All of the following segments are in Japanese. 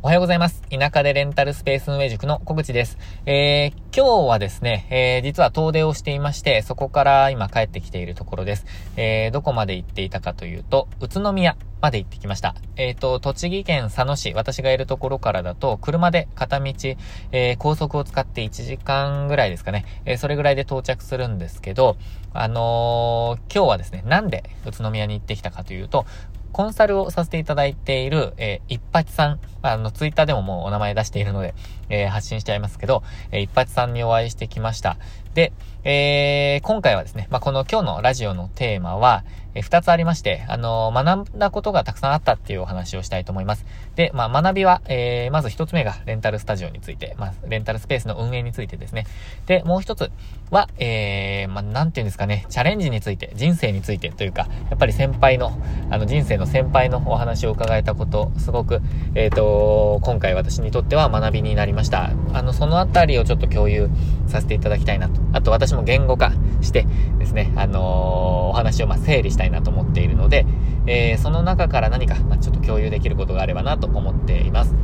おはようございます。田舎でレンタルスペース運営塾の小口です。えー、今日はですね、えー、実は遠出をしていまして、そこから今帰ってきているところです。えー、どこまで行っていたかというと、宇都宮まで行ってきました。えっ、ー、と、栃木県佐野市、私がいるところからだと、車で片道、えー、高速を使って1時間ぐらいですかね、えー、それぐらいで到着するんですけど、あの今日はですね、なんで宇都宮に行ってきたかというと、コンサルをさせていただいている、えー、一八さん、あの、ツイッターでももうお名前出しているので、えー、発信しちゃいますけど、えー、一八さんにお会いしてきました。で、えー、今回はですね、まあ、この今日のラジオのテーマは、えー、二つありまして、あのー、学んだことがたくさんあったっていうお話をしたいと思います。で、まあ、学びは、えー、まず一つ目がレンタルスタジオについて、まあ、レンタルスペースの運営についてですね。で、もう一つは、えー、まあ、なんていうんですかね、チャレンジについて、人生についてというか、やっぱり先輩の、あの、人生の先輩のお話を伺えたこと、すごく、えっ、ー、と、今回私にとっては学びになりました。あの、そのあたりをちょっと共有させていただきたいなと。あと、私も言語化してですね、あのー、お話をま整理したいなと思っているので、えー、その中から何か、まちょっと共有できることがあればなと思っています。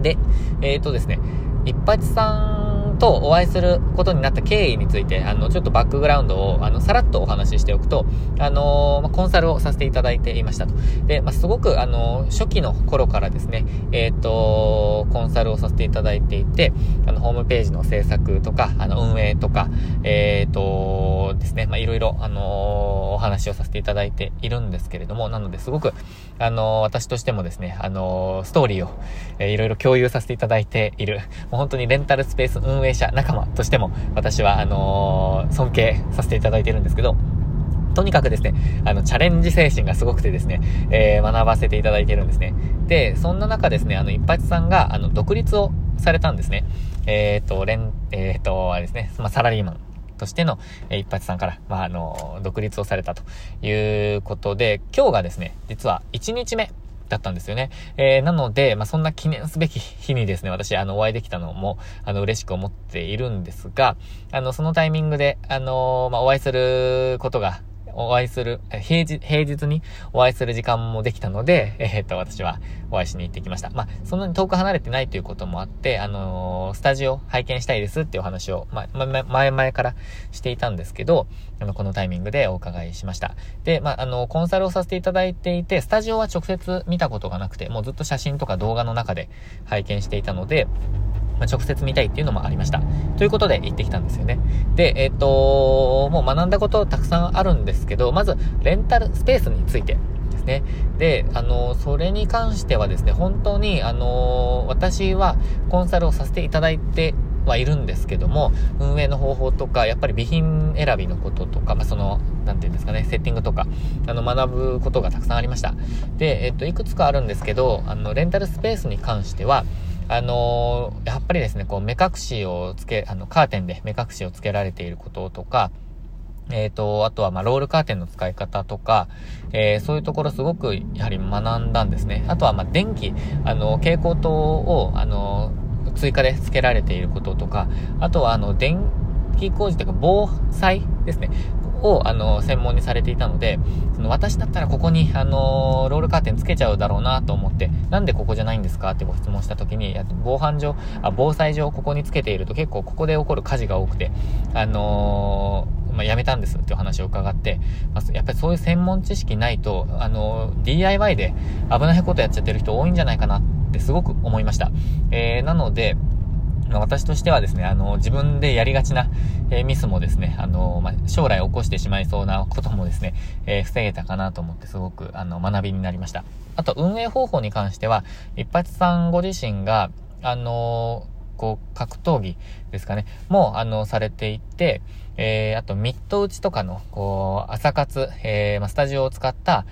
で、えっ、ー、とですね、一八さんとお会いすることになった経緯について、あの、ちょっとバックグラウンドを、あの、さらっとお話ししておくと、あのまあ、コンサルをさせていただいていましたと。で、まあ、すごく、あの初期の頃からですね、えっ、ー、と、コンサルをさせていただいていて、あの、ホームページの制作とか、あの、運営とか、え、まあ、いろいろ、あのお話をさせていただいているんですけれども、なので、すごく、あの私としてもですね、あのストーリーを、えー、いろいろ共有させていただいている、もう本当にレンタルスペース運営者、仲間としても、私は、あの、尊敬させていただいているんですけど、とにかくですね、あの、チャレンジ精神がすごくてですね、えー、学ばせていただいているんですね。で、そんな中ですね、あの、一発さんが、あの、独立をされたんですね。えっ、ー、と、連、えっ、ー、と、あれですね、まあ、サラリーマンとしての、えー、一発さんから、まあ、あの、独立をされたということで、今日がですね、実は1日目だったんですよね。えー、なので、まあ、そんな記念すべき日にですね、私、あの、お会いできたのも、あの、嬉しく思っているんですが、あの、そのタイミングで、あのー、まあ、お会いすることがお会いする、平日、平日にお会いする時間もできたので、えー、っと、私はお会いしに行ってきました。まあ、そんなに遠く離れてないということもあって、あのー、スタジオ拝見したいですっていうお話を、ま、ま、前々からしていたんですけど、あの、このタイミングでお伺いしました。で、まあ、あの、コンサルをさせていただいていて、スタジオは直接見たことがなくて、もうずっと写真とか動画の中で拝見していたので、まあ、直接見たいっていうのもありました。ということで行ってきたんですよね。で、えっ、ー、ともう学んだことたくさんあるんですけど、まず、レンタルスペースについてですね。で、あの、それに関してはですね、本当に、あの、私はコンサルをさせていただいてはいるんですけども、運営の方法とか、やっぱり備品選びのこととか、まあ、その、なんていうんですかね、セッティングとか、あの、学ぶことがたくさんありました。で、えっと、いくつかあるんですけど、あの、レンタルスペースに関しては、あのー、やっぱりですね、こう、目隠しをつけ、あの、カーテンで目隠しをつけられていることとか、えっ、ー、と、あとは、ま、ロールカーテンの使い方とか、えー、そういうところすごく、やはり学んだんですね。あとは、ま、電気、あの、蛍光灯を、あの、追加で付けられていることとか、あとは、あの、電気工事というか、防災ですね。を、あの、専門にされていたので、その私だったらここに、あの、ロールカーテンつけちゃうだろうなと思って、なんでここじゃないんですかってご質問した時に、防犯上、あ、防災上ここにつけていると結構ここで起こる火事が多くて、あのまあ、やめたんですっていう話を伺って、まあ、やっぱりそういう専門知識ないと、あの DIY で危ないことやっちゃってる人多いんじゃないかなってすごく思いました。えー、なので、私としてはですね、あの、自分でやりがちな、えー、ミスもですね、あの、まあ、将来起こしてしまいそうなこともですね、えー、防げたかなと思ってすごく、あの、学びになりました。あと、運営方法に関しては、一発さんご自身が、あのこう、格闘技ですかね、も、あの、されていて、えー、あと、ミット打ちとかの、こう、朝活、え、まあ、スタジオを使った、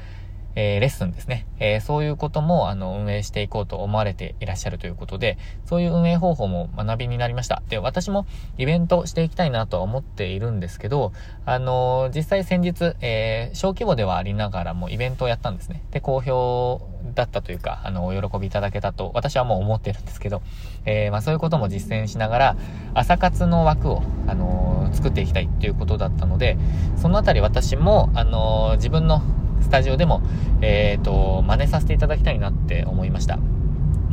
えー、レッスンですね。えー、そういうことも、あの、運営していこうと思われていらっしゃるということで、そういう運営方法も学びになりました。で、私もイベントしていきたいなとは思っているんですけど、あのー、実際先日、え小規模ではありながらもイベントをやったんですね。で、好評だったというか、あの、お喜びいただけたと、私はもう思ってるんですけど、えまあ、そういうことも実践しながら、朝活の枠を、あの作っていきたいっていうことだったので、そのあたり私も、あの自分のスタジオでも、えっ、ー、と、真似させていただきたいなって思いました。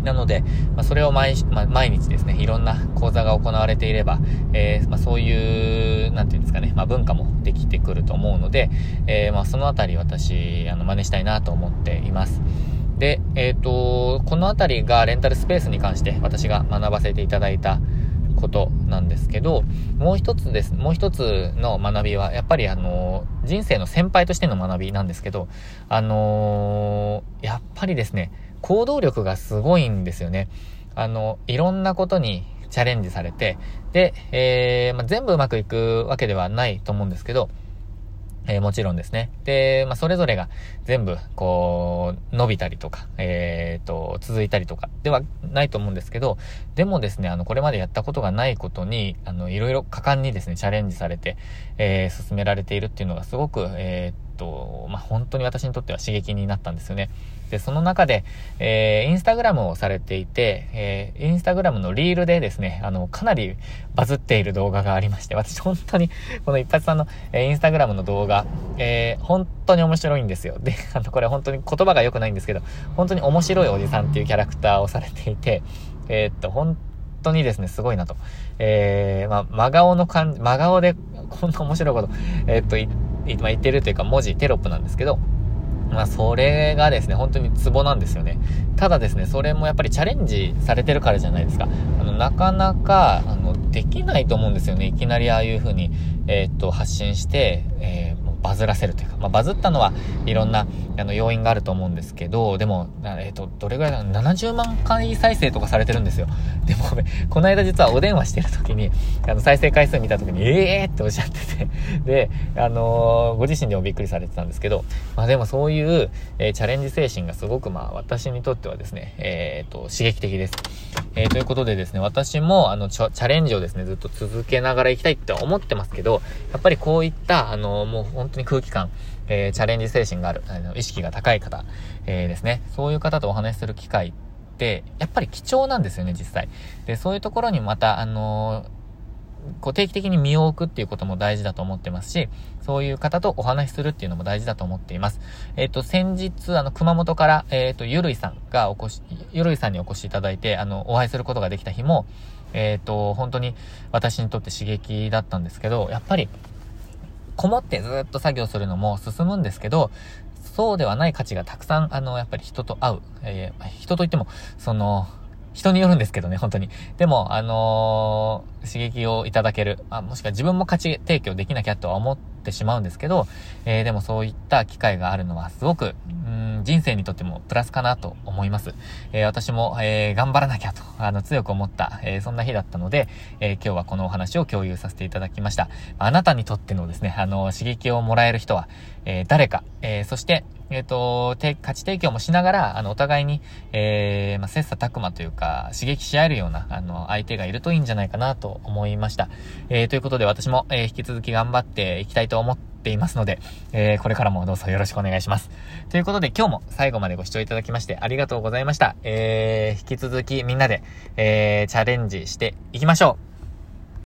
なので、まあ、それを毎,、まあ、毎日ですね、いろんな講座が行われていれば、えー、まあ、そういう、なんていうんですかね、まあ、文化もできてくると思うので、えー、まあ、そのあたり私、あの、真似したいなと思っています。で、えっ、ー、と、このあたりがレンタルスペースに関して私が学ばせていただいたことなんですけど、もう一つです、もう一つの学びは、やっぱりあの、人生の先輩としての学びなんですけど、あのー、やっぱりですね、行動力がすごいんですよね。あの、いろんなことにチャレンジされて、で、えー、まあ、全部うまくいくわけではないと思うんですけど、えー、もちろんですね。で、まあ、それぞれが全部、こう、伸びたりとか、えっ、ー、と、続いたりとかではないと思うんですけど、でもですね、あの、これまでやったことがないことに、あの、いろいろ果敢にですね、チャレンジされて、えー、進められているっていうのがすごく、えー、と、まあ、本当に私にとっては刺激になったんですよね。で、その中で、えー、インスタグラムをされていて、えー、インスタグラムのリールでですね、あの、かなりバズっている動画がありまして、私本当に、この一発さんの、えー、インスタグラムの動画、えー、本当に面白いんですよ。で、あの、これ本当に言葉が良くないんですけど、本当に面白いおじさんっていうキャラクターをされていて、えー、っと、本当にですね、すごいなと。えー、まあ、真顔の感じ、真顔でこんな面白いこと、えー、っと、まあ、言ってるというか文字、テロップなんですけど、まあ、それがですね、本当にツボなんですよね。ただですね、それもやっぱりチャレンジされてるからじゃないですか。あの、なかなか、あの、できないと思うんですよね。いきなりああいう風に、えー、っと、発信して、えーバズらせるというか、まあ、バズったのはいろんなあの要因があると思うんですけど、でも、えっ、ー、と、どれぐらいだ ?70 万回再生とかされてるんですよ。でも、この間実はお電話してる時に、あの、再生回数見た時に、ええーっておっしゃってて、で、あのー、ご自身でもびっくりされてたんですけど、まあでもそういう、えー、チャレンジ精神がすごく、まあ私にとってはですね、えっ、と、刺激的です。えということでですね、私も、あの、チャレンジをですね、ずっと続けながら行きたいって思ってますけど、やっぱりこういった、あの、もう本当に空気感、えー、チャレンジ精神がある、あの意識が高い方、えー、ですね。そういう方とお話しする機会って、やっぱり貴重なんですよね、実際。で、そういうところにまた、あのこう定期的に身を置くっていうことも大事だと思ってますし、そういう方とお話しするっていうのも大事だと思っています。えっ、ー、と、先日、あの、熊本から、えっ、ー、と、ゆるいさんがお越し、ゆるいさんにお越しいただいて、あの、お会いすることができた日も、えっ、ー、と、本当に私にとって刺激だったんですけど、やっぱり、こもってずっと作業するのも進むんですけど、そうではない価値がたくさん、あの、やっぱり人と会う。えー、人といっても、その、人によるんですけどね、本当に。でも、あのー、刺激をいただける。あ、もしくは自分も価値提供できなきゃとは思ってしまうんですけど、えー、でもそういった機会があるのはすごく、うん、人生にとってもプラスかなと思います。えー、私も、え、頑張らなきゃと、あの、強く思った、え、そんな日だったので、え、今日はこのお話を共有させていただきました。あなたにとってのですね、あの、刺激をもらえる人は、え、誰か、え、そして、えっ、ー、と、価値提供もしながら、あの、お互いに、えー、まあ、切磋琢磨というか、刺激し合えるような、あの、相手がいるといいんじゃないかなと思いました。えー、ということで私も、えー、引き続き頑張っていきたいと思っていますので、えー、これからもどうぞよろしくお願いします。ということで今日も最後までご視聴いただきましてありがとうございました。えー、引き続きみんなで、えー、チャレンジしていきましょう